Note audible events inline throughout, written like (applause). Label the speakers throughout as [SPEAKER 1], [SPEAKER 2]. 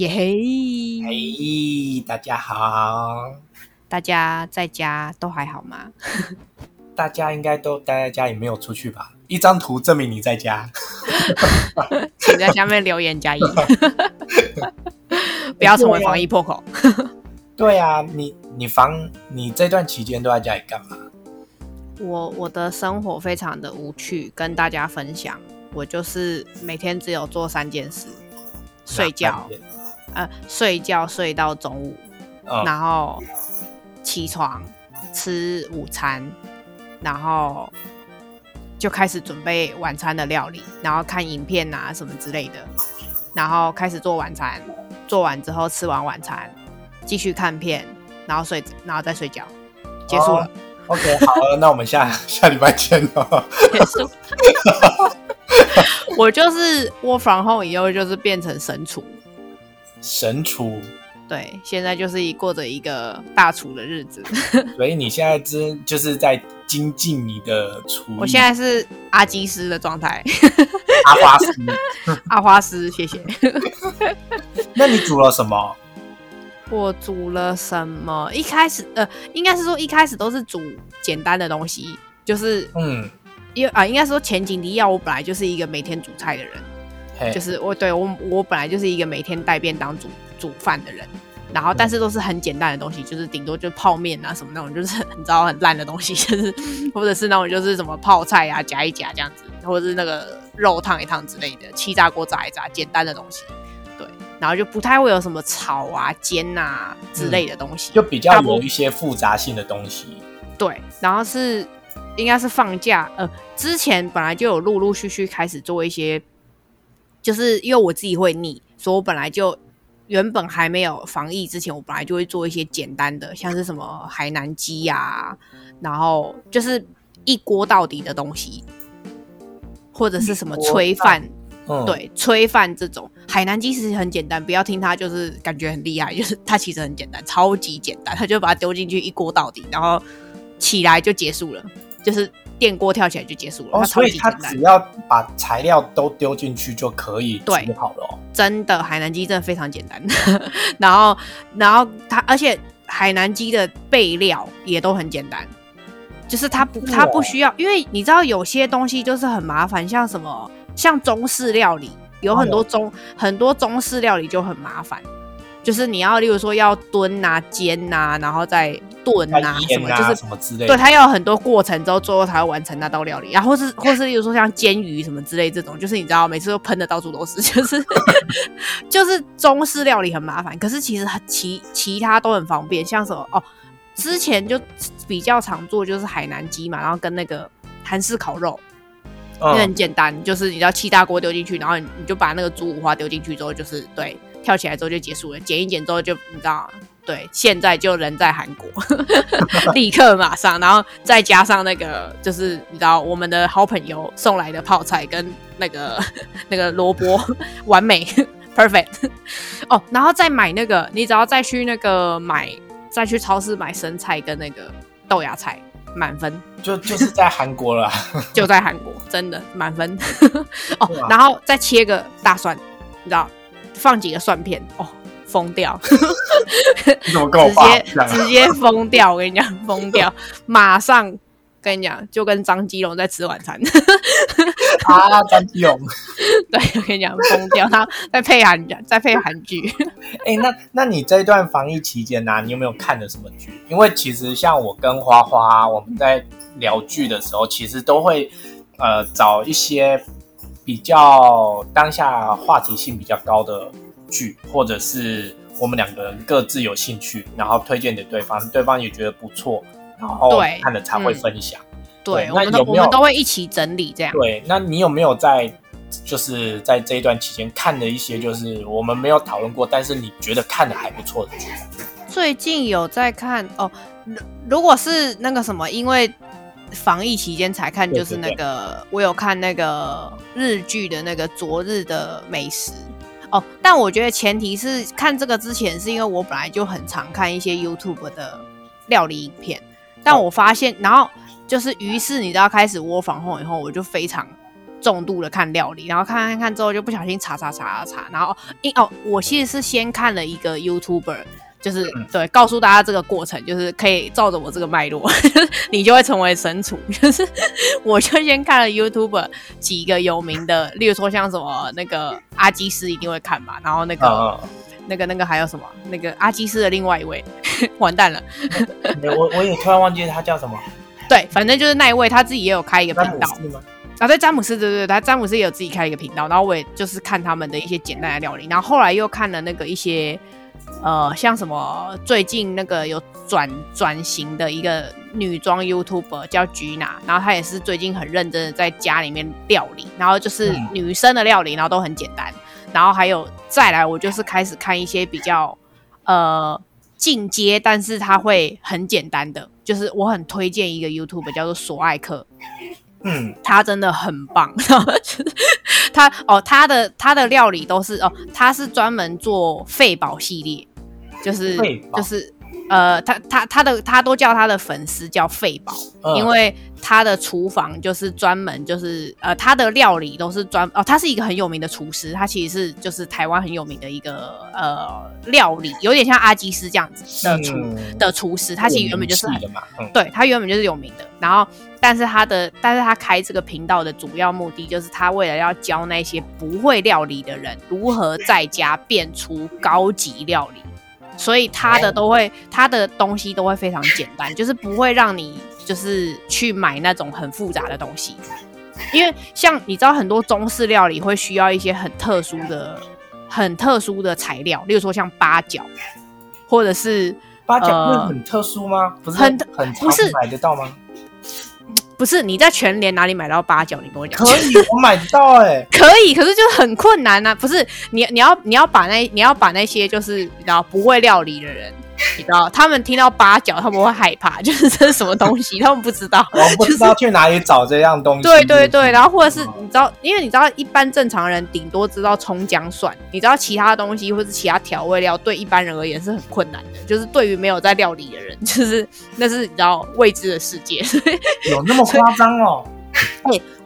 [SPEAKER 1] 耶嘿！
[SPEAKER 2] 嘿，大家好，
[SPEAKER 1] 大家在家都还好吗？(laughs)
[SPEAKER 2] 大家应该都待在家里，没有出去吧？一张图证明你在家，
[SPEAKER 1] 请在下面留言加一，(laughs) 不要成为防疫破口。
[SPEAKER 2] 对啊，你你防你这段期间都在家里干嘛？
[SPEAKER 1] 我我的生活非常的无趣，跟大家分享，我就是每天只有做三件事：睡觉，呃，睡觉睡到中午，然后起床吃午餐，然后就开始准备晚餐的料理，然后看影片啊什么之类的，然后开始做晚餐，做完之后吃完晚餐，继续看片，然后睡，然后再睡觉，结束了。
[SPEAKER 2] OK，好了，那我们下下礼拜见
[SPEAKER 1] 了。结束。我就是我返后以后就是变成神厨。
[SPEAKER 2] 神厨。
[SPEAKER 1] 对，现在就是一过着一个大厨的日子。(laughs)
[SPEAKER 2] 所以你现在真就是在精进你的厨
[SPEAKER 1] 我现在是阿基师的状态。
[SPEAKER 2] 阿花师。(laughs)
[SPEAKER 1] 阿花师，谢谢。(laughs)
[SPEAKER 2] 那你煮了什么？
[SPEAKER 1] 我煮了什么？一开始呃，应该是说一开始都是煮简单的东西，就是嗯，因为啊，应该说前景迪要我本来就是一个每天煮菜的人，就是我对我我本来就是一个每天带便当煮煮饭的人，然后但是都是很简单的东西，就是顶多就泡面啊什么那种，就是 (laughs) 你知道很烂的东西，就是 (laughs) 或者是那种就是什么泡菜啊夹一夹这样子，或者是那个肉烫一烫之类的，气炸锅炸一炸，简单的东西。对然后就不太会有什么炒啊、煎啊之类的东西，
[SPEAKER 2] 就比较有一些复杂性的东西。
[SPEAKER 1] 对，然后是应该是放假，呃，之前本来就有陆陆续续开始做一些，就是因为我自己会腻，所以我本来就原本还没有防疫之前，我本来就会做一些简单的，像是什么海南鸡呀，然后就是一锅到底的东西，或者是什么炊饭。对，炊饭这种海南鸡其实很简单，不要听它就是感觉很厉害，(laughs) 就是它其实很简单，超级简单，它就把它丢进去一锅到底，然后起来就结束了，就是电锅跳起来就结束了。哦，
[SPEAKER 2] 所以它只要把材料都丢进去就可以煮好了。
[SPEAKER 1] 真的，海南鸡真的非常简单。(laughs) 然后，然后它，而且海南鸡的备料也都很简单，就是它不，它不需要，因为你知道有些东西就是很麻烦，像什么。像中式料理有很多中很多中式料理就很麻烦，就是你要例如说要蹲啊煎啊，然后再炖啊什么，就是
[SPEAKER 2] 什么之类，
[SPEAKER 1] 对，它要有很多过程之后，最后才会完成那道料理。然后是 (laughs) 或是例如说像煎鱼什么之类这种，就是你知道每次都喷的到处都是，(laughs) 就是 (laughs) 就是中式料理很麻烦。可是其实其其他都很方便，像什么哦，之前就比较常做就是海南鸡嘛，然后跟那个韩式烤肉。也很简单，就是你知道气大锅丢进去，然后你就把那个猪五花丢进去之后，就是对跳起来之后就结束了。剪一剪之后就你知道，对，现在就人在韩国，(laughs) 立刻马上，然后再加上那个就是你知道我们的好朋友送来的泡菜跟那个 (laughs) 那个萝卜，完美 perfect 哦，然后再买那个，你只要再去那个买，再去超市买生菜跟那个豆芽菜。满分
[SPEAKER 2] 就就是在韩国了，(laughs)
[SPEAKER 1] 就在韩国，真的满分哦。然后再切个大蒜，你知道，放几个蒜片，哦，疯掉！(laughs)
[SPEAKER 2] 直接
[SPEAKER 1] 直接疯掉！我跟你讲，疯掉！(laughs) 马上。跟你讲，就跟张基龙在吃晚餐。
[SPEAKER 2] 啊，张基龙，(laughs)
[SPEAKER 1] 对我跟你讲，疯掉他，在配韩，在配韩剧。
[SPEAKER 2] 哎，那那你这一段防疫期间呢，你有没有看的什么剧？因为其实像我跟花花，我们在聊剧的时候，其实都会呃找一些比较当下话题性比较高的剧，或者是我们两个人各自有兴趣，然后推荐给对方，对方也觉得不错。然后看了才会分享，
[SPEAKER 1] 对，我们都我们都会一起整理这样。
[SPEAKER 2] 对，那你有没有在就是在这一段期间看的一些就是我们没有讨论过，但是你觉得看的还不错的剧？
[SPEAKER 1] 最近有在看哦，如果是那个什么，因为防疫期间才看，就是那个我有看那个日剧的那个《昨日的美食》哦，但我觉得前提是看这个之前，是因为我本来就很常看一些 YouTube 的料理影片。但我发现，然后就是，于是你知道，开始窝房后以后，我就非常重度的看料理，然后看看看之后就不小心查查查查，然后因哦，我其实是先看了一个 YouTuber。就是对，告诉大家这个过程，就是可以照着我这个脉络，(laughs) 你就会成为神厨。(laughs) 就是我就先看了 YouTube 几个有名的，例如说像什么那个阿基斯一定会看嘛，然后那个那个那个还有什么那个阿基斯的另外一位，(laughs) 完蛋了，
[SPEAKER 2] 我我也突然忘记他叫什么。
[SPEAKER 1] 对，反正就是那一位他自己也有开一个频道啊，对，詹姆斯，对对对，他詹姆斯也有自己开一个频道，然后我也就是看他们的一些简单的料理，然后后来又看了那个一些。呃，像什么最近那个有转转型的一个女装 YouTuber 叫 Gina，然后她也是最近很认真的在家里面料理，然后就是女生的料理，然后都很简单。然后还有再来，我就是开始看一些比较呃进阶，但是它会很简单的，就是我很推荐一个 YouTuber 叫做索爱克。嗯，他真的很棒，(laughs) 他哦，他的他的料理都是哦，他是专门做肺宝系列，就是就是呃，他他他的他都叫他的粉丝叫费宝，因为他的厨房就是专门就是呃，他的料理都是专哦，他是一个很有名的厨师，他其实是就是台湾很有名的一个呃料理，有点像阿基斯这样子的厨的厨师，他其实原本就是对他原本就是有名的，然后。但是他的，但是他开这个频道的主要目的，就是他为了要教那些不会料理的人如何在家变出高级料理，所以他的都会，他的东西都会非常简单，就是不会让你就是去买那种很复杂的东西，因为像你知道很多中式料理会需要一些很特殊的、很特殊的材料，例如说像八角，或者是
[SPEAKER 2] 八角会很特殊吗？不是很很不是买得到吗？
[SPEAKER 1] 不是你在全联哪里买到八角？你跟我讲。
[SPEAKER 2] 可以，我买得到哎。(laughs)
[SPEAKER 1] 可以，可是就很困难啊。不是你，你要你要把那你要把那些就是你知道不会料理的人。你知道，他们听到八角，他们会害怕，就是这是什么东西，他们不知道，(laughs)
[SPEAKER 2] 我不知道去哪里找这样东西。
[SPEAKER 1] 对对对，然后或者是你知道，因为你知道，一般正常人顶多知道葱姜蒜，你知道其他东西或是其他调味料，对一般人而言是很困难的，就是对于没有在料理的人，就是那是你知道未知的世界。(laughs)
[SPEAKER 2] 有那么夸张哦？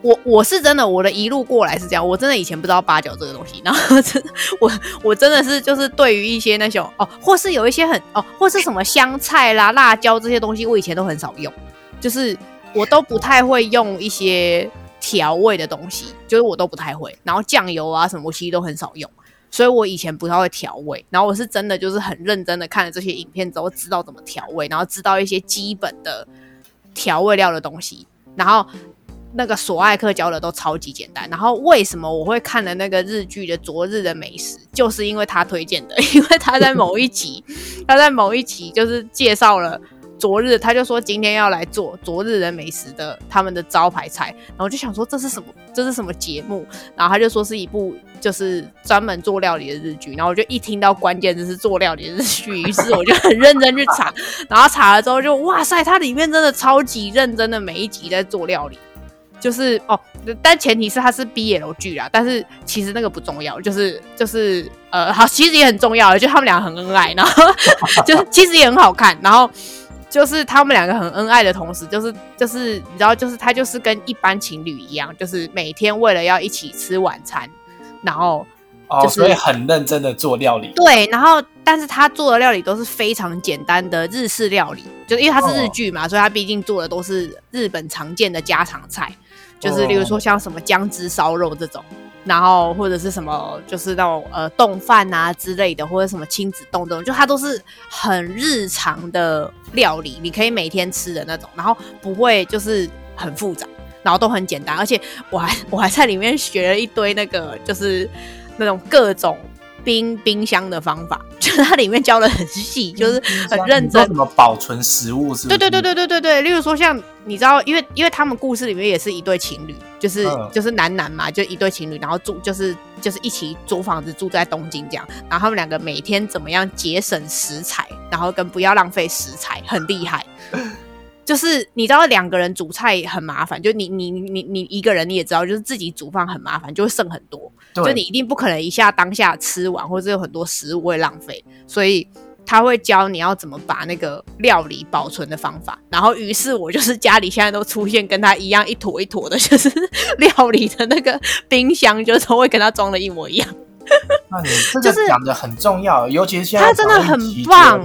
[SPEAKER 1] 我我是真的，我的一路过来是这样，我真的以前不知道八角这个东西，然后真我我真的是就是对于一些那种哦，或是有一些很哦，或是什么香菜啦、辣椒这些东西，我以前都很少用，就是我都不太会用一些调味的东西，就是我都不太会，然后酱油啊什么，我其实都很少用，所以我以前不太会调味，然后我是真的就是很认真的看了这些影片之后，知道怎么调味，然后知道一些基本的调味料的东西，然后。那个索爱克教的都超级简单，然后为什么我会看了那个日剧的《昨日的美食》，就是因为他推荐的，因为他在某一集，(laughs) 他在某一集就是介绍了昨日，他就说今天要来做昨日的美食的他们的招牌菜，然后就想说这是什么，这是什么节目，然后他就说是一部就是专门做料理的日剧，然后我就一听到关键字是做料理的日剧，于是我就很认真去查，然后查了之后就哇塞，它里面真的超级认真的每一集在做料理。就是哦，但前提是它是 BL 剧啦。但是其实那个不重要，就是就是呃，好，其实也很重要，就他们两个很恩爱，然后就是其实也很好看。然后就是他们两个很恩爱的同时，就是就是你知道，就是他就是跟一般情侣一样，就是每天为了要一起吃晚餐，然后
[SPEAKER 2] 哦，所以很认真的做料理。
[SPEAKER 1] 对，然后但是他做的料理都是非常简单的日式料理，就因为他是日剧嘛，所以他毕竟做的都是日本常见的家常菜。就是例如说像什么姜汁烧肉这种，然后或者是什么就是那种呃冻饭啊之类的，或者什么亲子冻这种，就它都是很日常的料理，你可以每天吃的那种，然后不会就是很复杂，然后都很简单，而且我还 (laughs) 我还在里面学了一堆那个就是那种各种。冰冰箱的方法，(laughs) 就是它里面教的很细，就是很认真。
[SPEAKER 2] 怎么保存食物？是？
[SPEAKER 1] 对对对对对对对。例如说，像你知道，因为因为他们故事里面也是一对情侣，就是就是男男嘛，就一对情侣，然后住就是就是一起租房子住在东京这样，然后他们两个每天怎么样节省食材，然后跟不要浪费食材，很厉害。就是你知道两个人煮菜很麻烦，就你你你你一个人你也知道，就是自己煮饭很麻烦，就会剩很多。就你一定不可能一下当下吃完，或者有很多食物会浪费。所以他会教你要怎么把那个料理保存的方法。然后，于是我就是家里现在都出现跟他一样一坨一坨的，就是料理的那个冰箱，就是会跟他装的一模一样。
[SPEAKER 2] 那你 (laughs) 这个讲的很重要，尤其是现在
[SPEAKER 1] 他真的很棒。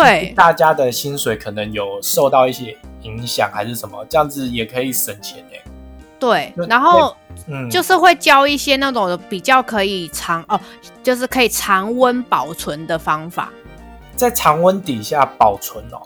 [SPEAKER 1] 对，
[SPEAKER 2] 大家的薪水可能有受到一些影响，还是什么，这样子也可以省钱诶。
[SPEAKER 1] 对，然后嗯，就是会教一些那种比较可以常哦，就是可以常温保存的方法，
[SPEAKER 2] 在常温底下保存哦。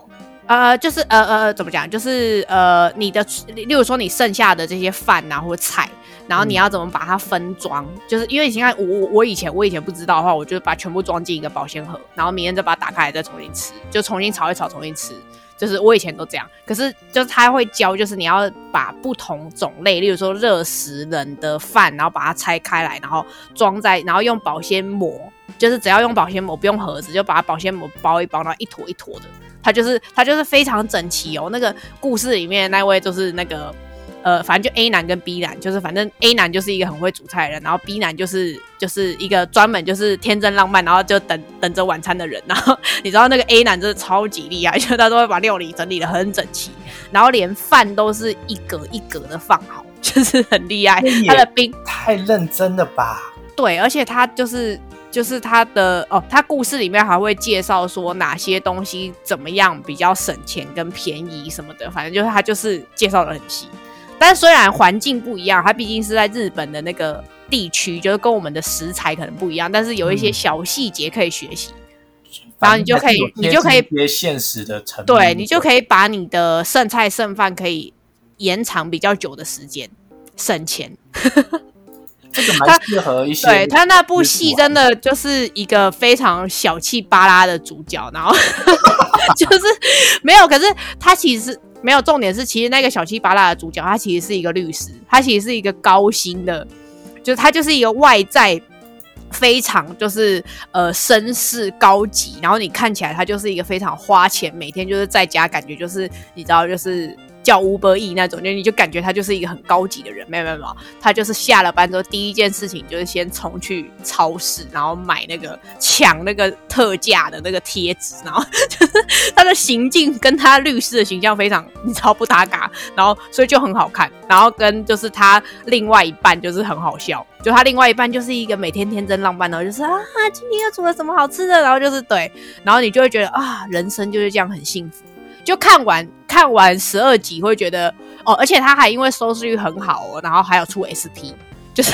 [SPEAKER 1] 呃，就是呃呃，怎么讲？就是呃，你的，例如说你剩下的这些饭啊或菜，然后你要怎么把它分装？就是因为你看，我我我以前我以前不知道的话，我就把全部装进一个保鲜盒，然后明天再把它打开再重新吃，就重新炒一炒，重新吃。就是我以前都这样，可是就是他会教，就是你要把不同种类，例如说热食冷的饭，然后把它拆开来，然后装在，然后用保鲜膜，就是只要用保鲜膜，不用盒子，就把它保鲜膜包一包，然后一坨一坨的，它就是它就是非常整齐哦。那个故事里面那位就是那个。呃，反正就 A 男跟 B 男，就是反正 A 男就是一个很会煮菜的人，然后 B 男就是就是一个专门就是天真浪漫，然后就等等着晚餐的人。(laughs) 然后你知道那个 A 男真的超级厉害，(laughs) 就他都会把料理整理的很整齐，然后连饭都是一格一格的放好，就是很厉害。他的冰
[SPEAKER 2] 太认真了吧？
[SPEAKER 1] 对，而且他就是就是他的哦，他故事里面还会介绍说哪些东西怎么样比较省钱跟便宜什么的，反正就是他就是介绍的很细。但虽然环境不一样，它毕竟是在日本的那个地区，就是跟我们的食材可能不一样，但是有一些小细节可以学习，然后你就可以，你就可以
[SPEAKER 2] 别现实的成
[SPEAKER 1] 对你就可以把你的剩菜剩饭可以延长比较久的时间，省钱。(laughs)
[SPEAKER 2] 这个蛮适合一些。
[SPEAKER 1] 对他那部戏真的就是一个非常小气巴拉的主角，然后 (laughs) 就是没有，可是他其实。没有重点是，其实那个小七八辣的主角，他其实是一个律师，他其实是一个高薪的，就是他就是一个外在非常就是呃绅士高级，然后你看起来他就是一个非常花钱，每天就是在家，感觉就是你知道就是。叫吴伯义那种，就你就感觉他就是一个很高级的人，没有没有没有，他就是下了班之后第一件事情就是先冲去超市，然后买那个抢那个特价的那个贴纸，然后 (laughs) 就是他的行径跟他律师的形象非常你知道不搭嘎，然后所以就很好看，然后跟就是他另外一半就是很好笑，就他另外一半就是一个每天天真浪漫的，就是啊今天又煮了什么好吃的，然后就是对，然后你就会觉得啊人生就是这样很幸福。就看完看完十二集会觉得哦，而且他还因为收视率很好哦，然后还有出 SP，就是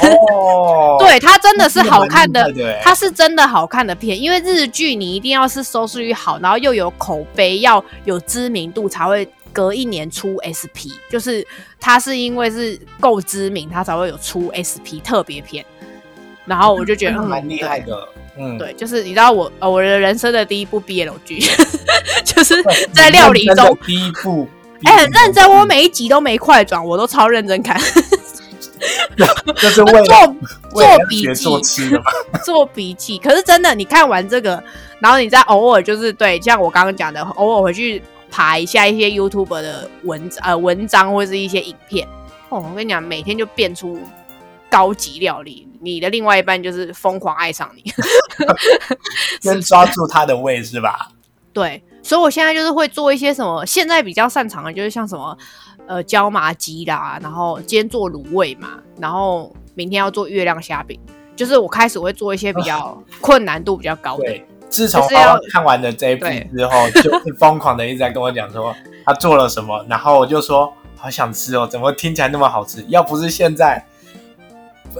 [SPEAKER 1] (laughs) 对他真的是好看的，他是真的好看的片。因为日剧你一定要是收视率好，然后又有口碑，要有知名度才会隔一年出 SP。就是他是因为是够知名，他才会有出 SP 特别片。然后我就觉得
[SPEAKER 2] 蛮厉害的。
[SPEAKER 1] 嗯，对，就是你知道我呃我的人生的第一部 BL 剧，(laughs) 就是在料理中
[SPEAKER 2] 第一部，(laughs)
[SPEAKER 1] 哎，很认真，我每一集都没快转，我都超认真看，
[SPEAKER 2] 就是为 (laughs) 做
[SPEAKER 1] 做笔记
[SPEAKER 2] 做吃的嘛，
[SPEAKER 1] 做笔记。可是真的，你看完这个，然后你再偶尔就是对，像我刚刚讲的，偶尔回去爬一下一些 YouTube 的文呃文章或者是一些影片，哦，我跟你讲，每天就变出。高级料理，你的另外一半就是疯狂爱上你，(laughs)
[SPEAKER 2] 先抓住他的胃是吧？
[SPEAKER 1] 对，所以我现在就是会做一些什么，现在比较擅长的就是像什么呃椒麻鸡啦，然后今天做卤味嘛，然后明天要做月亮虾饼，就是我开始会做一些比较困难度比较高的。
[SPEAKER 2] 对，自从看完了这一部之后，就是疯狂的一直在跟我讲说他做了什么，然后我就说好想吃哦，怎么听起来那么好吃？要不是现在。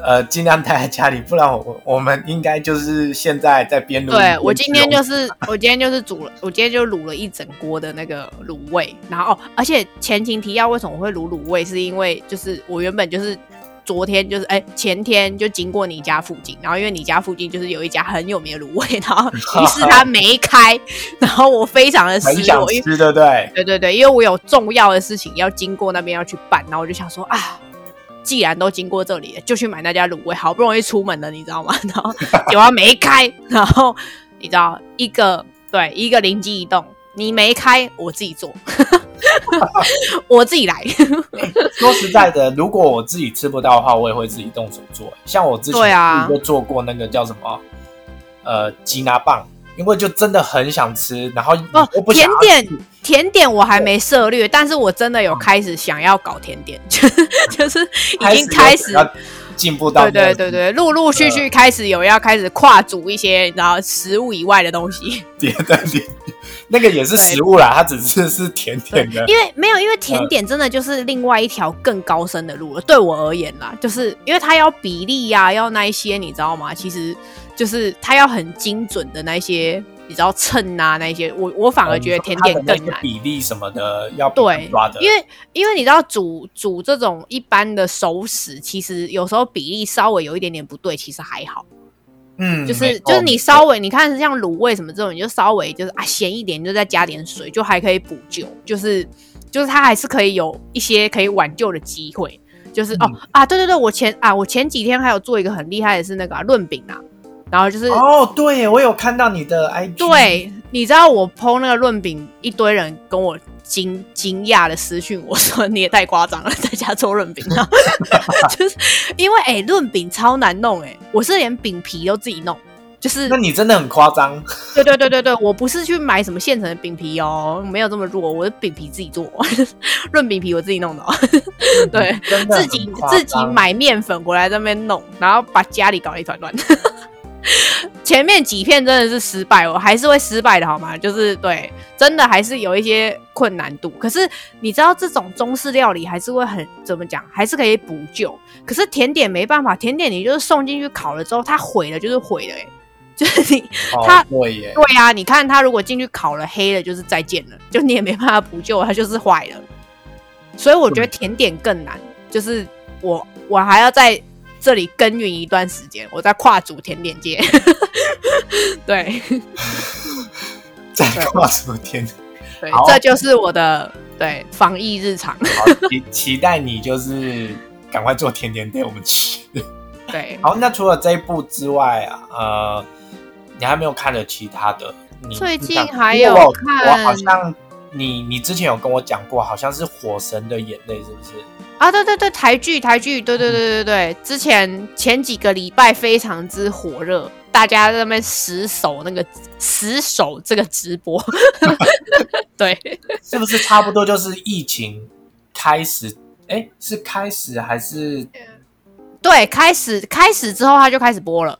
[SPEAKER 2] 呃，尽量待在家里，不然我我们应该就是现在在边卤。
[SPEAKER 1] 对我今天就是我今天就是煮了，我今天就卤了一整锅的那个卤味。然后哦，而且前情提要，为什么我会卤卤味？是因为就是我原本就是昨天就是哎前天就经过你家附近，然后因为你家附近就是有一家很有名的卤味，然后 (laughs) 于是他没开，然后我非常的失落，
[SPEAKER 2] 吃对对
[SPEAKER 1] 对对对，因为我有重要的事情要经过那边要去办，然后我就想说啊。既然都经过这里了，就去买那家卤味。好不容易出门了，你知道吗？(laughs) 然后酒要没开，然后你知道一个对一个灵机一动，你没开，我自己做，(laughs) 我自己来。(laughs)
[SPEAKER 2] 说实在的，如果我自己吃不到的话，我也会自己动手做。像我之前就做过那个叫什么呃吉拿棒，因为就真的很想吃，然后
[SPEAKER 1] 哦
[SPEAKER 2] 我不，想
[SPEAKER 1] 甜
[SPEAKER 2] 要
[SPEAKER 1] 点甜点我还没涉略，但是我真的有开始想要搞甜点，(laughs) 就是就是已经开始。
[SPEAKER 2] 要进步到
[SPEAKER 1] 对对对对，陆陆续续开始有要开始跨足一些，然后食物以外的东西。
[SPEAKER 2] 别的点，那个也是食物啦，它只是是甜甜的。
[SPEAKER 1] 因为没有，因为甜点真的就是另外一条更高深的路了。对我而言啦，就是因为它要比例呀、要那一些，你知道吗？其实就是它要很精准的那一些，你知道称啊那一些，我我反而觉得甜点更难。
[SPEAKER 2] 比例什么的要
[SPEAKER 1] 对因为因为你知道煮煮这种一般的熟食，其实有时候比例稍微有一点点不对，其实还好。
[SPEAKER 2] 嗯，
[SPEAKER 1] 就是就是你稍微你看像卤味什么这种，你就稍微就是啊咸一点，你就再加点水，就还可以补救，就是就是它还是可以有一些可以挽救的机会。就是、
[SPEAKER 2] 嗯
[SPEAKER 1] 哦啊，对对对，我前啊我前几天还有做一个很厉害的是那个啊润、饼啊，然后就是、
[SPEAKER 2] 哦，对，我有看到你的 IG，，
[SPEAKER 1] 对，你知道我剖那个润饼，一堆人跟我惊惊讶的私讯我说你也太夸张了，在家做润饼。啊，(laughs) 就是因为哎润饼超难弄哎、我是连饼皮都自己弄，就是
[SPEAKER 2] 那你真的很夸张，
[SPEAKER 1] 对对对对对，我不是去买什么现成的饼皮哦，没有这么弱，我的饼皮自己做，(laughs) 润饼皮我自己弄的、哦，对，自己自己买面粉回来这边弄，然后把家里搞得一团乱。前面几片真的是失败，我还是会失败的好吗？就是对，真的还是有一些困难度。可是你知道，这种中式料理还是会很怎么讲，还是可以补救。可是甜点没办法，甜点你就是送进去烤了之后，它毁了就是毁了、欸，(laughs) 就是你
[SPEAKER 2] 哦
[SPEAKER 1] 它
[SPEAKER 2] 对耶，
[SPEAKER 1] 对啊，你看它如果进去烤了黑了，就是再见了，就你也没办法补救，它就是坏了。所以我觉得甜点更难，就是我我还要在这里耕耘一段时间，我在跨足甜点界。对
[SPEAKER 2] 在跨出天，
[SPEAKER 1] 对，这就是我的对防疫日常。
[SPEAKER 2] 好 (laughs) 期期待你就是赶快做甜点给我们吃。
[SPEAKER 1] 对，(laughs)
[SPEAKER 2] 好，那除了这一部之外啊，呃，你还没有看了其他的？你
[SPEAKER 1] 最近还有看
[SPEAKER 2] 我好像你你之前有跟我讲过，好像是《火神的眼泪》，是不是？
[SPEAKER 1] 啊，对对对，台剧台剧，对对对对对，之前前几个礼拜非常之火热，大家在那边死守那个死守这个直播，(laughs) 对，
[SPEAKER 2] 是不是差不多就是疫情开始？哎，是开始还是
[SPEAKER 1] 对，开始开始之后他就开始播了，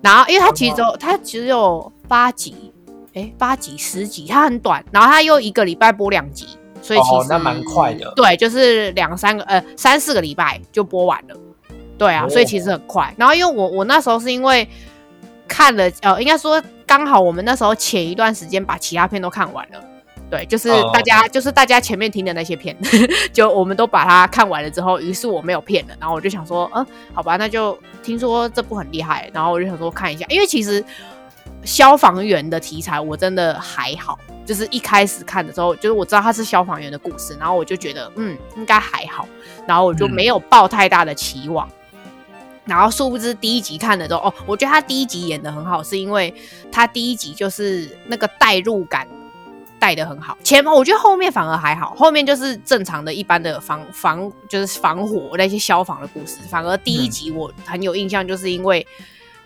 [SPEAKER 1] 然后因为他其实只有他只有八集，哎，八集十集，他很短，然后他又一个礼拜播两集，所以其实、
[SPEAKER 2] 哦那蛮快的。
[SPEAKER 1] 对，就是两三个呃三四个礼拜就播完了，对啊，
[SPEAKER 2] 哦
[SPEAKER 1] 所以其实很快。然后因为我我那时候是因为看了呃，应该说刚好我们那时候前一段时间把其他片都看完了。对，就是
[SPEAKER 2] 哦。
[SPEAKER 1] 大家，就是大家前面听的那些片，(laughs) 就我们都把它看完了之后，于是我没有骗了，然后我就想说，嗯，好吧，那就听说这部很厉害，然后我就想说看一下，因为其实消防员的题材我真的还好，就是一开始看的时候，就是我知道他是消防员的故事，然后我就觉得嗯应该还好，然后我就没有抱太大的期望。然后殊不知第一集看的时候，哦，我觉得他第一集演的很好，是因为他第一集就是那个代入感带的很好。前我觉得后面反而还好，后面就是正常的一般的防 (laughs) 防就是防火那些消防的故事。反而第一集我很有印象，就是因为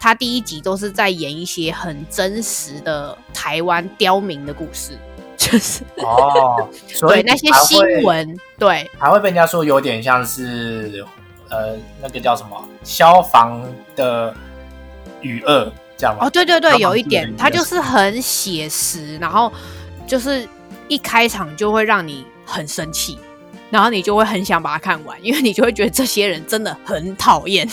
[SPEAKER 1] 他第一集都是在演一些很真实的台湾刁民的故事，就是
[SPEAKER 2] 哦？所以
[SPEAKER 1] 对那些新闻，对
[SPEAKER 2] 还会被人家说有点像是呃那个叫什么消防的语恶这样吗？
[SPEAKER 1] 哦，对对对，有一点，
[SPEAKER 2] 队的语
[SPEAKER 1] 它就是很写实，然后就是一开场就会让你很生气，然后你就会很想把它看完，因为你就会觉得这些人真的很讨厌，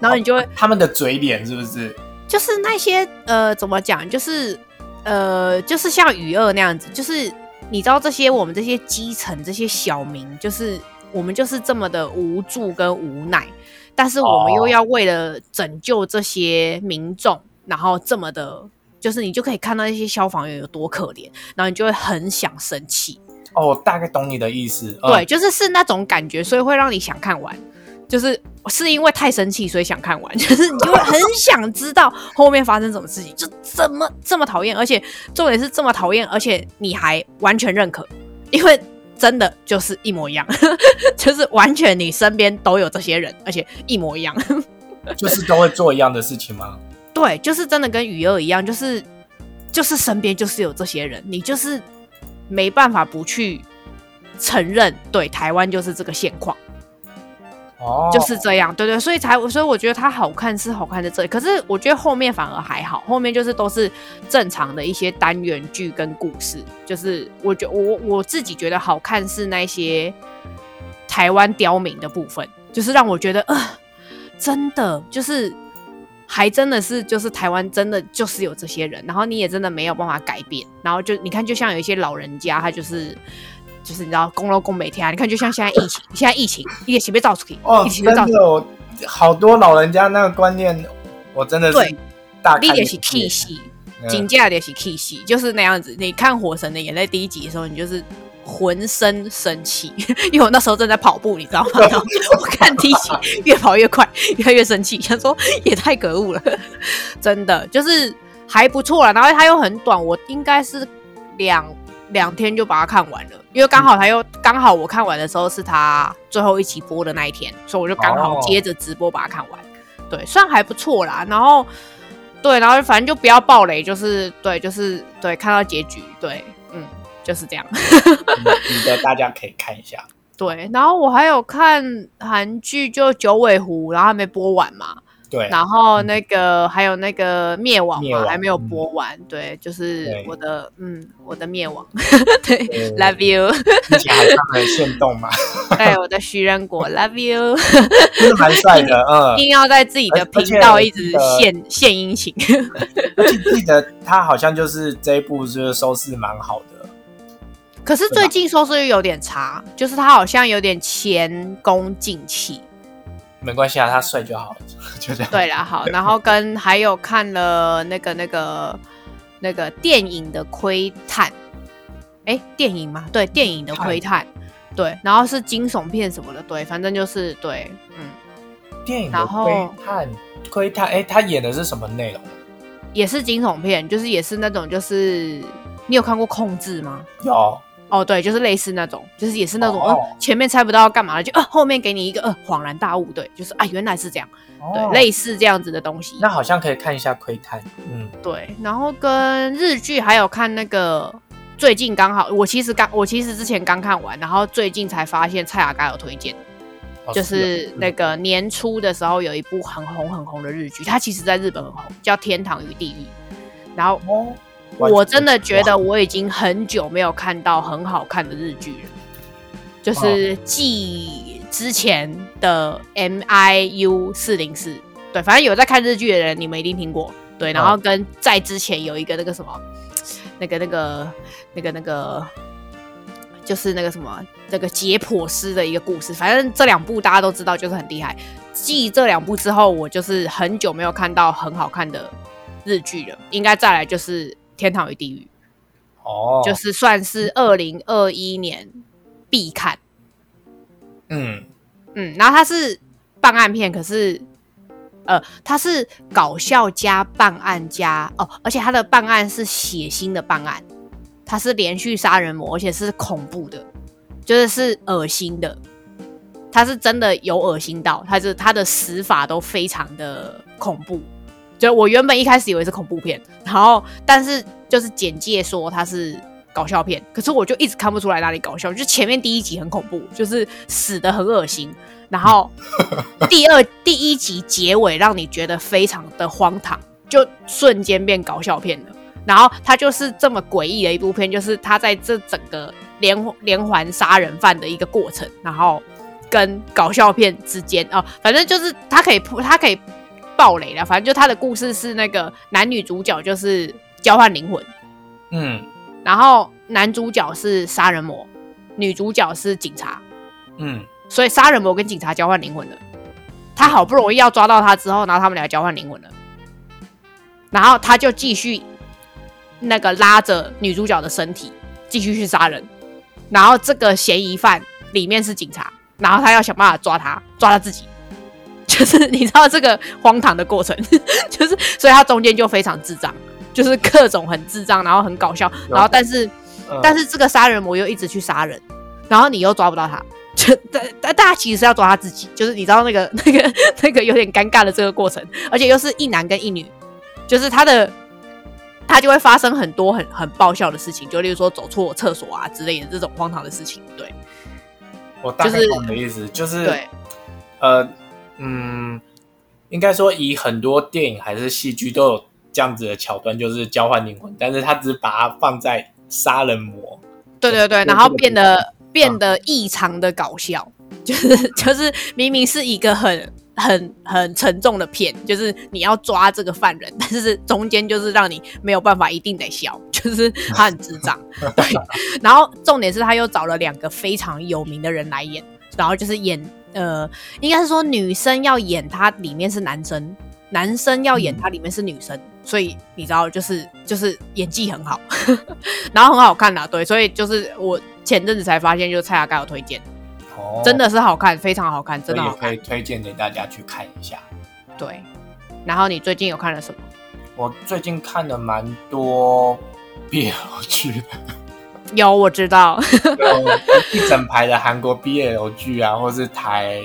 [SPEAKER 1] 然后你就会
[SPEAKER 2] 他们的嘴脸是不是？
[SPEAKER 1] 就是那些呃怎么讲，就是呃就是像雨二那样子，就是你知道这些我们这些基层这些小民，就是我们就是这么的无助跟无奈，但是我们又
[SPEAKER 2] 哦
[SPEAKER 1] 要为了拯救这些民众，然后这么的，就是你就可以看到那些消防员有多可怜，然后你就会很想生气，
[SPEAKER 2] 哦，我大概懂你的意思。嗯
[SPEAKER 1] 对，，就是是那种感觉，所以会让你想看完。就是是因为太生气，所以想看完，(laughs) 就是你就会很想知道后面发生什么事情，就怎么这么讨厌，而且重点是这么讨厌，而且你还完全认可，因为真的就是一模一样，(laughs) 就是完全你身边都有这些人，而且一模一样。(laughs)
[SPEAKER 2] 就是都会做一样的事情吗？
[SPEAKER 1] 对，就是真的跟雨儿一样，就是就是身边就是有这些人，你就是没办法不去承认，对，台湾就是这个现况。
[SPEAKER 2] 哦，
[SPEAKER 1] 就是这样，对对，所以才所以我觉得它好看是好看在这里，可是我觉得后面反而还好，后面就是都是正常的一些单元剧跟故事，就是我觉我我自己觉得好看是那些台湾刁民的部分，就是让我觉得呃，真的就是还真的是就是台湾真的就是有这些人，然后你也真的没有办法改变，然后就你看就像有一些老人家他就是。就是你知道，公楼公每天，你看就像现在疫情，现在疫情一点起被造出去，
[SPEAKER 2] 哦，真的有好多老人家那个观念，我真的是大
[SPEAKER 1] 一点是 K 戏，紧接着是 K 戏，就是那样子。你看《火神的眼泪》第一集的时候，你就是浑身生气，(laughs) 因为我那时候正在跑步，你知道吗？(laughs) 我看第一集越跑越快，越来越生气，想说也太可恶了，(laughs) 真的就是还不错了。然后它又很短，我应该是两。两天就把它看完了，因为刚好他又刚好我看完的时候是他最后一期播的那一天，所以我就刚好接着直播把它看完。对，算还不错啦。然后，对，然后反正就不要暴雷，就是对，就是对，看到结局，对，就是这样。
[SPEAKER 2] 你的大家可以看一下。(laughs)
[SPEAKER 1] 对，然后我还有看韩剧，就九尾狐，然后还没播完嘛。
[SPEAKER 2] 对，
[SPEAKER 1] 然后那个还有那个灭亡嘛，还没有播完。对，就是我的，嗯，我的灭亡。对，(laughs) Love you。
[SPEAKER 2] 之前还看了现动嘛？(laughs)
[SPEAKER 1] 对，我的徐仁国，Love you。
[SPEAKER 2] 真的蛮帅的，嗯。
[SPEAKER 1] 一定要在自己的频道一直献献殷勤。
[SPEAKER 2] 而且记得他好像就是这一部就是收视蛮好的，
[SPEAKER 1] 可是最近收视率有点差，就是他好像有点前功尽弃。
[SPEAKER 2] 没关系啊，他帅就好，(laughs) 就这样。
[SPEAKER 1] 对了，好，然后跟还有看了那个那个那个电影的窥探，哎，电影吗？对，电影的窥探，对，然后是惊悚片什么的，对，反正就是对，嗯，
[SPEAKER 2] 电影的窥探，窥探，哎，他演的是什么内容？
[SPEAKER 1] 也是惊悚片，就是也是那种，就是你有看过《控制》吗？
[SPEAKER 2] 有。
[SPEAKER 1] 哦，对，就是类似那种，就是也是那种，前面猜不到要干嘛了，就呃后面给你一个呃恍然大悟，对，就是啊原来是这样，对，类似这样子的东西。
[SPEAKER 2] 那好像可以看一下窥探，嗯，
[SPEAKER 1] 对。然后跟日剧还有看那个，最近刚好我其实刚我其实之前刚看完，然后最近才发现蔡雅刚有推荐，就是那个年初的时候有一部很红很红的日剧，它其实在日本很红，叫《天堂与地狱》，然后。我真的觉得我已经很久没有看到很好看的日剧了，就是继之前的 M I U 四零四，对，反正有在看日剧的人，你们一定听过，对，然后跟在之前有一个那个什么，那个那个那个那个，就是那个什么那个解剖师的一个故事，反正这两部大家都知道，就是很厉害。继这两部之后，我就是很久没有看到很好看的日剧了，应该再来就是。天堂与地狱，
[SPEAKER 2] 哦，
[SPEAKER 1] 就是算是二零二一年必看，
[SPEAKER 2] 嗯。
[SPEAKER 1] 嗯，然后它是办案片，可是呃，它是搞笑加办案加哦，而且它的办案是血腥的办案，它是连续杀人魔，而且是恐怖的，就是是恶心的，它是真的有恶心到，它是它的死法都非常的恐怖。就我原本一开始以为是恐怖片，然后但是就是简介说它是搞笑片，可是我就一直看不出来哪里搞笑。就前面第一集很恐怖，就是死的很恶心，然后 (laughs) 第二第一集结尾让你觉得非常的荒唐，就瞬间变搞笑片了。然后它就是这么诡异的一部片，就是它在这整个连连环杀人犯的一个过程，然后跟搞笑片之间哦，反正就是它可以铺，它可以。暴雷了，反正就他的故事是那个男女主角就是交换灵魂，
[SPEAKER 2] 嗯，
[SPEAKER 1] 然后男主角是杀人魔，女主角是警察，
[SPEAKER 2] 嗯，
[SPEAKER 1] 所以杀人魔跟警察交换灵魂了。他好不容易要抓到他之后，然后他们俩交换灵魂了，然后他就继续那个拉着女主角的身体继续去杀人，然后这个嫌疑犯里面是警察，然后他要想办法抓他，抓他自己。就是 (laughs) 你知道这个荒唐的过程，就是所以他中间就非常智障，就是各种很智障，然后很搞笑，然后但是但是这个杀人魔又一直去杀人，然后你又抓不到他，就但但大家其实是要抓他自己，就是你知道那个那个那个有点尴尬的这个过程，而且又是一男跟一女，就是他的他就会发生很多很很爆笑的事情，就例如说走错厕所啊之类的这种荒唐的事情。对，
[SPEAKER 2] 我大概
[SPEAKER 1] 就是
[SPEAKER 2] 懂你的意思，就是
[SPEAKER 1] 对，
[SPEAKER 2] 呃，嗯，应该说以很多电影还是戏剧都有这样子的桥段，就是交换灵魂，但是他只是把它放在杀人魔。
[SPEAKER 1] 对对对，然后变得变得异常的搞笑，(laughs) 就是就是明明是一个很很很沉重的片，就是你要抓这个犯人，但是中间就是让你没有办法一定得笑，(laughs) 就是他很智障。(laughs) 对，然后重点是他又找了两个非常有名的人来演，然后就是演呃，应该是说女生要演他里面是男生，男生要演他里面是女生，所以你知道就是就是演技很好，(laughs) 然后很好看啦，对，所以就是我前阵子才发现，就是蔡雅盖有推荐，
[SPEAKER 2] 哦，
[SPEAKER 1] 真的是好看，非常好看，真的好看
[SPEAKER 2] 所以也可以，推荐给大家去看一下。
[SPEAKER 1] 对。然后你最近有看了什么？
[SPEAKER 2] 我最近看了蛮多 (laughs) BL 剧的，
[SPEAKER 1] 有我知道，
[SPEAKER 2] 有一整排的韩国 BL 剧啊，或是台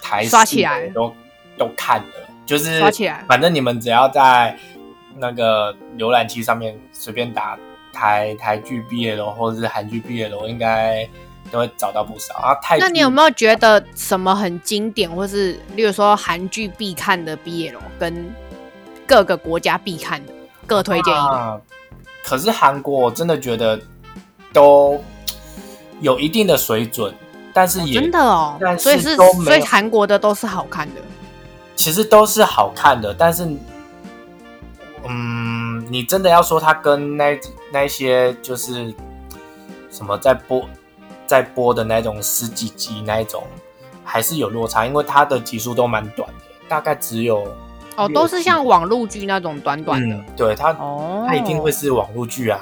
[SPEAKER 2] 台
[SPEAKER 1] 刷起来
[SPEAKER 2] 都都看了，就是
[SPEAKER 1] 刷起来
[SPEAKER 2] 反正你们只要在那个浏览器上面随便打台台剧 BL 或者是韩剧 BL，应该都会找到不少啊。泰
[SPEAKER 1] 那你有没有觉得什么很经典，或是例如说韩剧必看的 BL，跟各个国家必看的，各推荐一个？
[SPEAKER 2] 啊？可是韩国我真的觉得都有一定的水准，但是也、
[SPEAKER 1] 真的哦
[SPEAKER 2] 但，是
[SPEAKER 1] 所以是
[SPEAKER 2] 都
[SPEAKER 1] 所以韩国的都是好看的。
[SPEAKER 2] 其实都是好看的，但是，嗯，你真的要说它跟那那些就是什么在播在播的那种十几集那一种，还是有落差，因为它的集数都蛮短的，大概只有
[SPEAKER 1] 哦，都是像网络剧那种短短的。
[SPEAKER 2] 嗯，对它
[SPEAKER 1] 哦，
[SPEAKER 2] 它一定会是网络剧啊，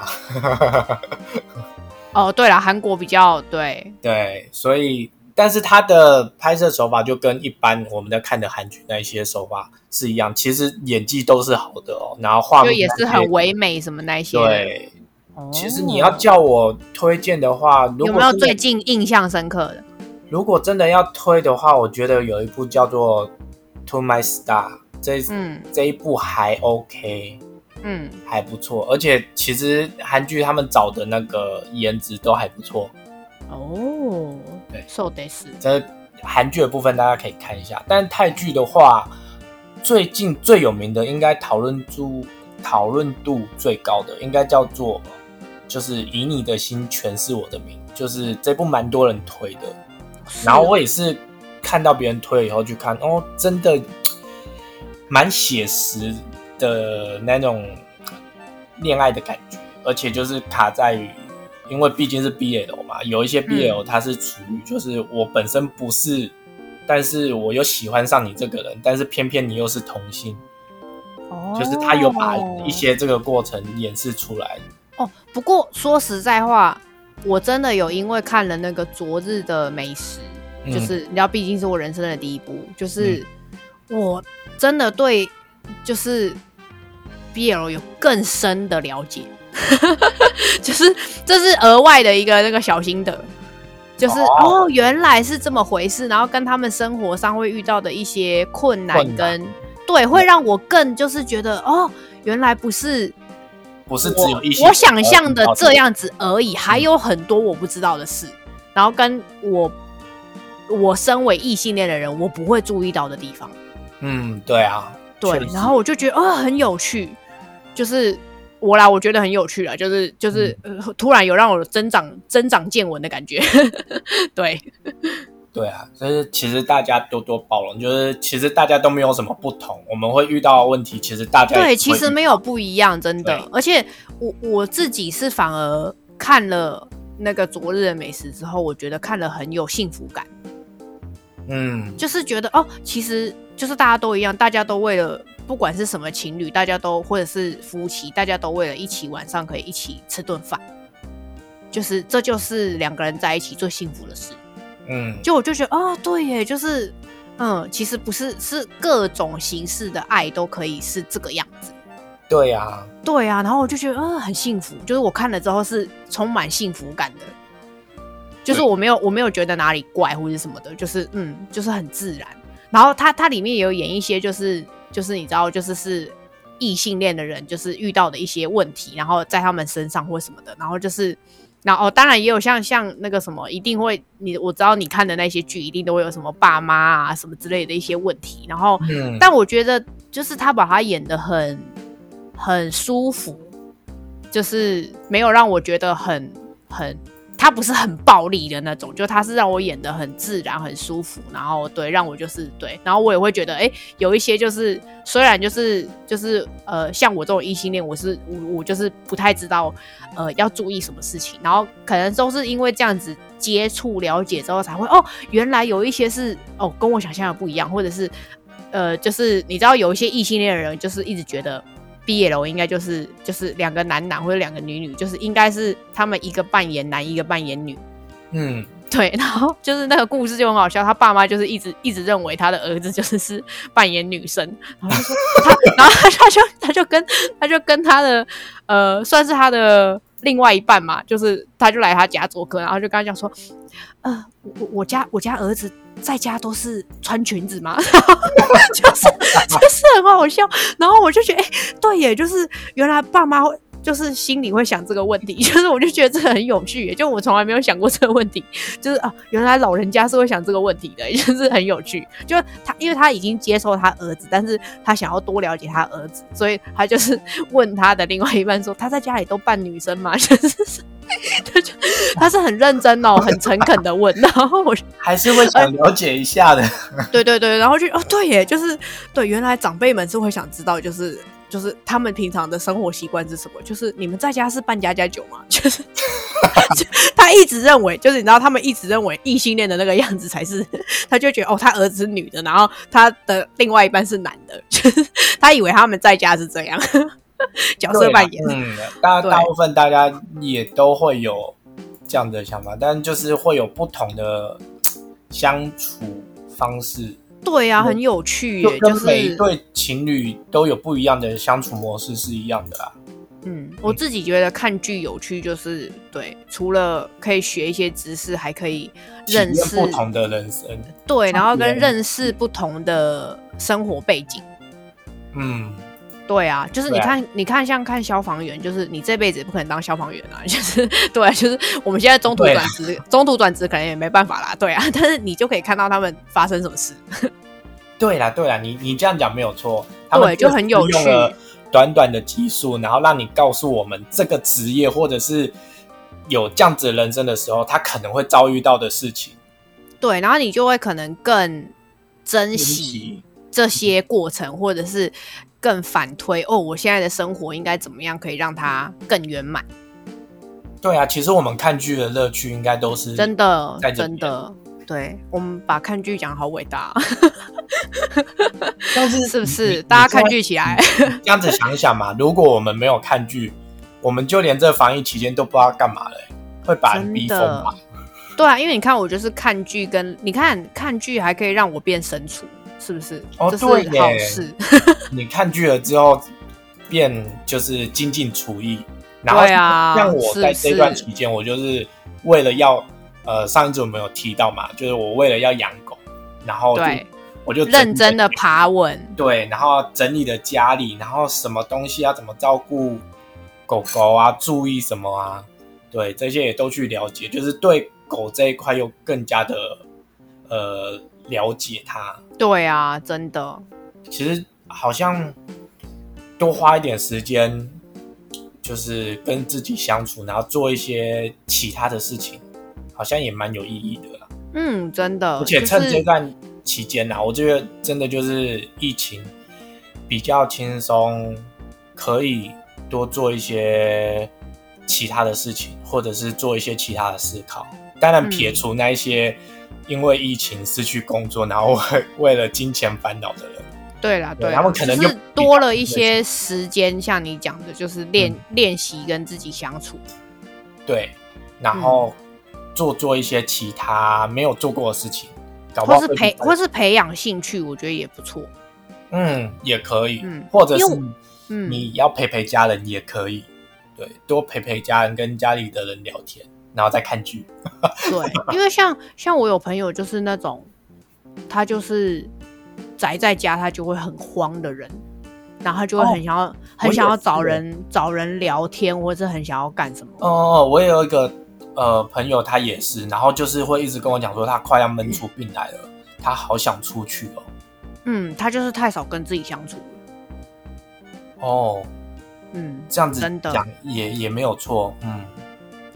[SPEAKER 1] 哦，对了，韩国比较对，
[SPEAKER 2] 对，所以但是它的拍摄手法就跟一般我们在看的韩剧那一些手法是一样，其实演技都是好的哦，然后画
[SPEAKER 1] 就
[SPEAKER 2] 面
[SPEAKER 1] 也是很唯美什么那些。
[SPEAKER 2] 对。
[SPEAKER 1] 哦
[SPEAKER 2] 其实你要叫我推荐的话，如
[SPEAKER 1] 有没有
[SPEAKER 2] 果
[SPEAKER 1] 最近印象深刻的？
[SPEAKER 2] 如果真的要推的话，我觉得有一部叫做《To My Star》，这、
[SPEAKER 1] 嗯
[SPEAKER 2] 这一部还 OK，
[SPEAKER 1] 嗯，
[SPEAKER 2] 还不错。而且其实韩剧他们找的那个颜值都还不错。
[SPEAKER 1] 哦，
[SPEAKER 2] 对
[SPEAKER 1] ，so this，
[SPEAKER 2] 这韩剧的部分大家可以看一下，但泰剧的话，最近最有名的应该讨论度讨论度最高的，应该叫做就是以你的心诠释我的名，就是这部蛮多人推的。然后我也是看到别人推了以后去看，哦，真的蛮写实的那种恋爱的感觉，而且就是卡在于，因为毕竟是 BL 嘛，有一些 BL 它是处于就是我本身不是，但是我又喜欢上你这个人，但是偏偏你又是同性，
[SPEAKER 1] 哦
[SPEAKER 2] 就是他有把一些这个过程演示出来。
[SPEAKER 1] 哦。不过说实在话，我真的有因为看了那个《昨日的美食》，
[SPEAKER 2] 嗯
[SPEAKER 1] 就是你知道，毕竟是我人生的第一部，就是我真的对就是 BL 有更深的了解，(laughs) 就是这是额外的一个那个小心得。就是
[SPEAKER 2] 哦
[SPEAKER 1] 哦原来是这么回事，然后跟他们生活上会遇到的一些困难跟对，会让我更就是觉得哦，原来不是
[SPEAKER 2] 不是只有一些
[SPEAKER 1] 我我想象的这
[SPEAKER 2] 样。
[SPEAKER 1] 子而已，还有很多我不知道的事，然后跟我我身为异性恋的人，我不会注意到的地方。
[SPEAKER 2] 嗯，对啊，
[SPEAKER 1] 对然后我就觉得啊、很有趣，就是我啦，我觉得很有趣了，就是就是、
[SPEAKER 2] 嗯
[SPEAKER 1] 呃突然有让我增长增长见闻的感觉。(laughs) 对，
[SPEAKER 2] 对啊，就是其实大家多多包容，就是其实大家都没有什么不同，我们会遇到的问题，其实大家也
[SPEAKER 1] 对，其实
[SPEAKER 2] 遇
[SPEAKER 1] 没有不一样，真的。而且我我自己是反而看了那个昨日的美食之后，我觉得看了很有幸福感。
[SPEAKER 2] 嗯，
[SPEAKER 1] 就是觉得哦，其实就是大家都一样，大家都为了不管是什么情侣，大家都或者是夫妻，大家都为了一起晚上可以一起吃顿饭，就是这就是两个人在一起最幸福的事。
[SPEAKER 2] 嗯，
[SPEAKER 1] 就我就觉得哦，对耶，就是嗯，其实不是是各种形式的爱都可以是这个样子。
[SPEAKER 2] 对啊，
[SPEAKER 1] 对啊，然后我就觉得嗯很幸福，就是我看了之后是充满幸福感的，就是我没有我没有觉得哪里怪或者什么的，就是嗯就是很自然。然后它它里面也有演一些就是就是你知道就是是异性恋的人就是遇到的一些问题，然后在他们身上或什么的，然后就是。然后、哦，当然也有像像那个什么，一定会你我知道你看的那些剧，一定都会有什么爸妈啊什么之类的一些问题。然后，
[SPEAKER 2] 嗯，
[SPEAKER 1] 但我觉得就是他把他演的很很舒服，就是没有让我觉得很很，他不是很暴力的那种，就他是让我演的很自然、很舒服，然后对让我就是对，然后我也会觉得，哎，有一些就是虽然就是就是呃，像我这种异性恋，我是我我就是不太知道呃要注意什么事情，然后可能都是因为这样子接触了解之后才会哦，原来有一些是哦跟我想象的不一样，或者是呃就是你知道有一些异性恋的人就是一直觉得。毕业楼应该就是就是两个男男或者两个女女，就是应该是他们一个扮演男，一个扮演女。
[SPEAKER 2] 嗯，
[SPEAKER 1] 对，然后就是那个故事就很好笑，他爸妈就是一直一直认为他的儿子就是是扮演女生，然后就说他，(laughs) 然后他他就他就跟他就跟他的呃算是他的另外一半嘛，就是他就来他家做客，然后就跟他讲说，呃，我我家我家儿子在家都是穿裙子嘛，(laughs) 就是就是很好笑，然后我就觉得，哎、对耶，就是原来爸妈会就是心里会想这个问题，(laughs) 就是我就觉得这个很有趣耶，就我从来没有想过这个问题，就是啊，原来老人家是会想这个问题的，(laughs) 就是很有趣。就他，因为他已经接受他儿子，但是他想要多了解他儿子，所以他就是问他的另外一半说，他在家里都扮女生吗？(laughs) 就是他就他是很认真哦，很诚恳的问，然后我
[SPEAKER 2] 还是会想了解一下的。
[SPEAKER 1] 对对对，然后就哦对耶，就是对，原来长辈们是会想知道，就是就是他们平常的生活习惯是什么？就是你们在家是扮家家酒吗？(laughs) 就是 (laughs) 就他一直认为，就是你知道，他们一直认为异性恋的那个样子才是，(laughs) 他就觉得哦，他儿子是女的，然后他的另外一半是男的，就是他以为他们在家是这样角色扮演。
[SPEAKER 2] 嗯，大大部分大家也都会有这样的想法，但就是会有不同的相处方式，
[SPEAKER 1] 对啊，很有趣耶，
[SPEAKER 2] 就
[SPEAKER 1] 是
[SPEAKER 2] 每一对情侣都有不一样的相处模式是一样的啊。
[SPEAKER 1] 嗯，我自己觉得看剧有趣，就是对，除了可以学一些知识，还可以认识
[SPEAKER 2] 不同的人生，
[SPEAKER 1] 对，然后跟
[SPEAKER 2] 别
[SPEAKER 1] 认识不同的生活背景。
[SPEAKER 2] 嗯，
[SPEAKER 1] 对啊，就是你看，你看像看消防员，就是你这辈子也不可能当消防员啊，(laughs) 就是对啊，就是我们现在中途转职，中途转职可能也没办法啦，对啊，但是你就可以看到他们发生什么事。(laughs)
[SPEAKER 2] 对啦对啦，你你这样讲没有错，他们
[SPEAKER 1] 对就很有趣
[SPEAKER 2] 用了短短的集数，然后让你告诉我们这个职业或者是有这样子的人生的时候，他可能会遭遇到的事情。
[SPEAKER 1] 对，然后你就会可能更珍惜这些过程，或者是更反推哦，我现在的生活应该怎么样可以让它更圆满？
[SPEAKER 2] 对啊，其实我们看剧的乐趣应该都是
[SPEAKER 1] 真的真的，对我们把看剧讲好伟大，
[SPEAKER 2] 但是
[SPEAKER 1] 是不是？大家看剧起来，
[SPEAKER 2] 这样子想想嘛，如果我们没有看剧，我们就连这防疫期间都不知道干嘛了、会把人逼疯吧？
[SPEAKER 1] 对啊，因为你看我就是看剧，跟你看看剧还可以让我变神厨，是不是？
[SPEAKER 2] 哦
[SPEAKER 1] 这是
[SPEAKER 2] 对耶
[SPEAKER 1] 好事。(laughs)
[SPEAKER 2] 你看剧了之后，变就是精进厨艺，然后
[SPEAKER 1] 对啊
[SPEAKER 2] 像我在
[SPEAKER 1] 是
[SPEAKER 2] 这段期间，我就是为了要呃，上一次我们有提到嘛，就是我为了要养狗，然后就
[SPEAKER 1] 对，
[SPEAKER 2] 我就
[SPEAKER 1] 认真的爬稳，
[SPEAKER 2] 对，然后整理的家里，然后什么东西要怎么照顾狗狗啊，注意什么啊，对，这些也都去了解，就是对狗这一块又更加的呃了解它。
[SPEAKER 1] 对啊，真的，
[SPEAKER 2] 其实好像多花一点时间，就是跟自己相处，然后做一些其他的事情，好像也蛮有意义的啦。
[SPEAKER 1] 嗯，真的，
[SPEAKER 2] 而且趁
[SPEAKER 1] 就是
[SPEAKER 2] 这段期间呐、我觉得真的就是疫情比较轻松，可以多做一些其他的事情，或者是做一些其他的思考。当然，
[SPEAKER 1] 嗯
[SPEAKER 2] 撇除那一些因为疫情失去工作，然后为 (laughs) 为了金钱烦恼的人，
[SPEAKER 1] 对啦，
[SPEAKER 2] 对他们可能是
[SPEAKER 1] 多了一些时间，像你讲的，就是练练习跟自己相处。
[SPEAKER 2] 对，然后做做一些其他没有做过的事情，搞不
[SPEAKER 1] 或是培或是培养兴趣，我觉得也不错。
[SPEAKER 2] 嗯也可以，
[SPEAKER 1] 嗯。
[SPEAKER 2] 或者是
[SPEAKER 1] 因为嗯，
[SPEAKER 2] 你要陪陪家人也可以，对，多陪陪家人，跟家里的人聊天，然后再看剧。
[SPEAKER 1] 对，(laughs) 因为像像我有朋友就是那种，他就是宅在家，他就会很慌的人，然后他就会
[SPEAKER 2] 哦
[SPEAKER 1] 很想要、
[SPEAKER 2] 我
[SPEAKER 1] 很想要找人找人聊天，或者是很想要干什么。
[SPEAKER 2] 哦，我也有一个呃朋友，他也是，然后就是会一直跟我讲说，他快要闷出病来了，他好想出去哦。
[SPEAKER 1] 嗯，他就是太少跟自己相处了。
[SPEAKER 2] 哦，
[SPEAKER 1] 嗯，
[SPEAKER 2] 这样子讲也也没有错，嗯，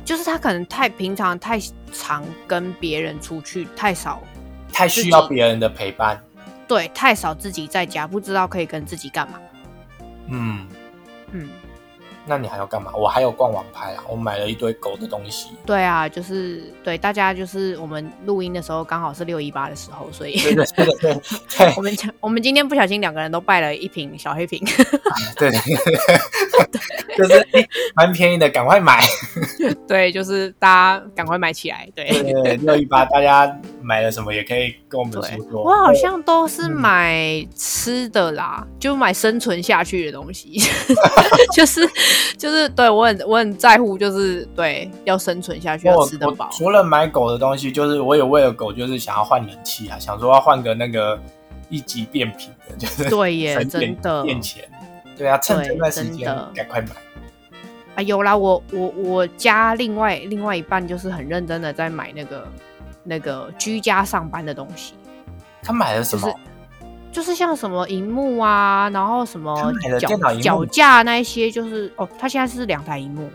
[SPEAKER 1] 就是他可能太平常太常跟别人出去，太少
[SPEAKER 2] 太需要别人的陪伴，
[SPEAKER 1] 对太少自己在家，不知道可以跟自己干嘛。
[SPEAKER 2] 嗯，
[SPEAKER 1] 嗯，
[SPEAKER 2] 那你还要干嘛？我还有逛网拍啊，我买了一堆狗的东西。
[SPEAKER 1] 对啊，就是对大家就是我们录音的时候刚好是六一八的时候，所以
[SPEAKER 2] 对对对对对 (laughs)
[SPEAKER 1] 我们我们今天不小心两个人都拜了一瓶小黑瓶。
[SPEAKER 2] 对 (laughs) 对对，(laughs) 就是哎蛮便宜的，赶快买。(laughs)
[SPEAKER 1] 对，就是大家赶快买起来。对。
[SPEAKER 2] 六一八大家买了什么也可以跟我们说，说。
[SPEAKER 1] 我好像都是
[SPEAKER 2] 嗯
[SPEAKER 1] 买吃的啦，就买生存下去的东西，(laughs) 就是就是对我很我很在乎，就是对要生存下去，要吃得饱。
[SPEAKER 2] 除了买狗的东西，就是我也为了狗，就是想要换冷气啊，想说要换个那个一级变频的，就是
[SPEAKER 1] 对耶，(laughs) 真的
[SPEAKER 2] 变钱。对啊，趁这
[SPEAKER 1] 对
[SPEAKER 2] 段时间赶快买。
[SPEAKER 1] 啊，有啦，我我我家另外另外一半就是很认真的在买那个那个居家上班的东西，
[SPEAKER 2] 他买了什么？
[SPEAKER 1] 就是就是像什么荧幕啊，然后什么脚脚架那一些，就是哦，他现在是两台荧幕，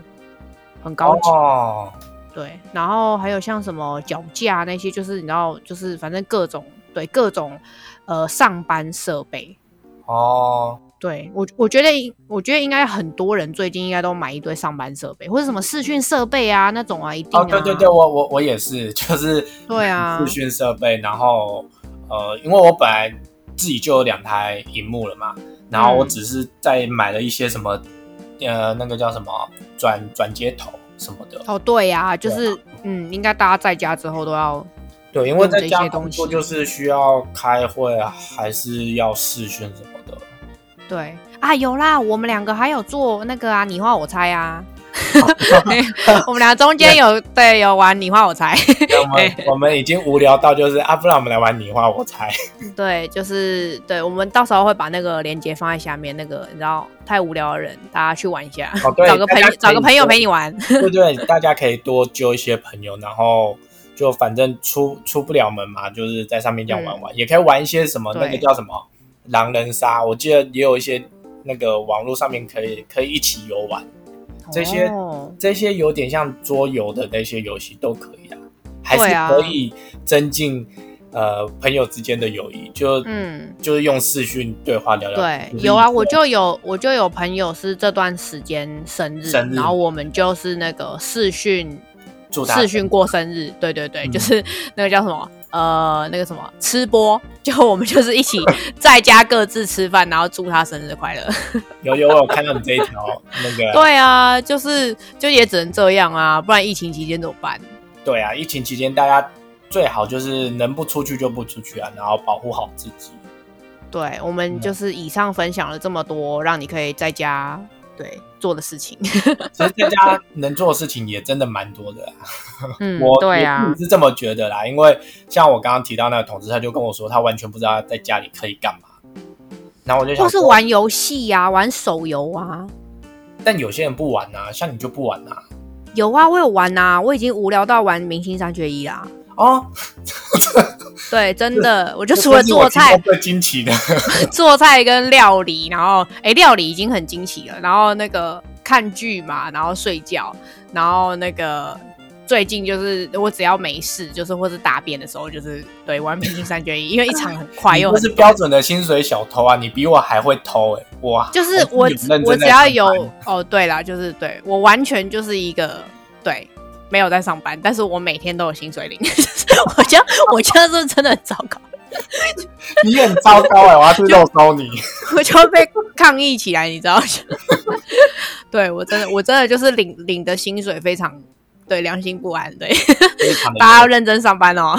[SPEAKER 1] 很高级。
[SPEAKER 2] 哦，
[SPEAKER 1] 对，然后还有像什么脚架那些，就是你知道，就是反正各种对各种呃上班设备。
[SPEAKER 2] 哦，
[SPEAKER 1] 对我，我觉得我觉得应该很多人最近应该都买一堆上班设备，或者什么视讯设备啊那种啊，一定啊。
[SPEAKER 2] 哦，对对对，我我我也是，(laughs) 就是
[SPEAKER 1] 对啊
[SPEAKER 2] 视讯设备，然后呃，因为我本来自己就有两台荧幕了嘛，然后我
[SPEAKER 1] 嗯
[SPEAKER 2] 只是在买了一些什么呃，那个叫什么转转接头什么的。
[SPEAKER 1] 哦，对呀、就
[SPEAKER 2] 对
[SPEAKER 1] 是嗯，应该大家在家之后都要
[SPEAKER 2] 对，因为在家工作就是需要开会，啊，还是要视讯什么的。
[SPEAKER 1] 对啊，有啦，我们两个还有做那个啊，你画我猜啊。(laughs) (laughs) 我们俩中间有对有玩你画我猜，
[SPEAKER 2] 我们 (laughs) 我们已经无聊到就是啊，不然我们来玩你画我猜。
[SPEAKER 1] 对，就是对，我们到时候会把那个链接放在下面。那个你知道太无聊的人，大家去玩一下，
[SPEAKER 2] 哦对
[SPEAKER 1] 找个朋找个朋友陪你玩。
[SPEAKER 2] 对对，大家可以多揪一些朋友，然后就反正出出不了门嘛，就是在上面这样玩玩，也可以玩一些什么那个叫什么狼人杀，我记得也有一些那个网络上面可以可以一起游玩，这些
[SPEAKER 1] 哦。
[SPEAKER 2] 这些有点像桌游的那些游戏都可以啊，还是可以增进、呃朋友之间的友谊，就、
[SPEAKER 1] 嗯，
[SPEAKER 2] 就是用视讯对话聊聊。
[SPEAKER 1] 对，有啊，我就有我就有朋友是这段时间生日，
[SPEAKER 2] 生日。
[SPEAKER 1] 然后我们就是那个视讯视讯过生日，对对对，
[SPEAKER 2] 嗯。
[SPEAKER 1] 就是那个叫什么呃那个什么吃播，就我们就是一起在家各自吃饭，然后祝他生日快乐。(laughs)
[SPEAKER 2] 有有我有看到你这一条那个
[SPEAKER 1] 对啊，就是就也只能这样啊，不然疫情期间怎么办？
[SPEAKER 2] 对啊，疫情期间大家最好就是能不出去就不出去啊，然后保护好自己。
[SPEAKER 1] 对，我们
[SPEAKER 2] 嗯
[SPEAKER 1] 就是以上分享了这么多，让你可以在家对做的事情。(laughs)
[SPEAKER 2] 其实在家能做的事情也真的蛮多的啦。
[SPEAKER 1] 嗯，(laughs)
[SPEAKER 2] 我
[SPEAKER 1] 对啊，
[SPEAKER 2] 是这么觉得啦，因为像我刚刚提到那个同事，他就跟我说，他完全不知道在家里可以干嘛。然后我就想说，
[SPEAKER 1] 或是玩游戏呀、玩手游啊。
[SPEAKER 2] 但有些人不玩啊，像你就不玩啊。
[SPEAKER 1] 有啊，我有玩啊，我已经无聊到玩明星三缺一啦。
[SPEAKER 2] 哦，(laughs)
[SPEAKER 1] 对，真的，我就除了做菜
[SPEAKER 2] 过、最惊奇的。(laughs)
[SPEAKER 1] 做菜跟料理，然后哎、料理已经很惊奇了，然后那个看剧嘛，然后睡觉，然后那个最近就是我只要没事，就是或是大便的时候，就是对玩明星三缺一，因为一场很快又很
[SPEAKER 2] 是标准的薪水小偷啊，你比我还会偷哎、哇！
[SPEAKER 1] 就是我我只要有哦，对啦，就是对我完全就是一个对没有在上班，但是我每天都有薪水领，就 (laughs) 是我觉得我觉得是真的很糟糕，
[SPEAKER 2] 你很糟糕哎、我要去肉收你。(laughs)
[SPEAKER 1] 我就会被抗议起来，你知道？(laughs) 对我真的我真的就是领领的薪水非常对良心不安，对 (laughs) 大家要认真上班哦，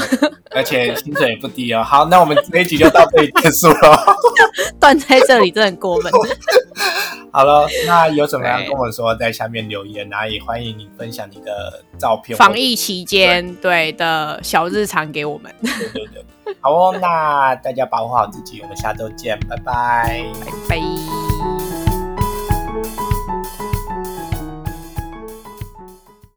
[SPEAKER 2] 而且薪水也不低哦。好，那我们这一集就到这里结束了。(laughs)
[SPEAKER 1] 断在这里真的很过分。(laughs)
[SPEAKER 2] 好了，那有什么要跟我说，在下面留言，然后也欢迎你分享你的照片。
[SPEAKER 1] 防疫期间对的小日常给我们，
[SPEAKER 2] 对对对，好哦，那大家保护好自己，我们下周见，拜拜。
[SPEAKER 1] 拜拜。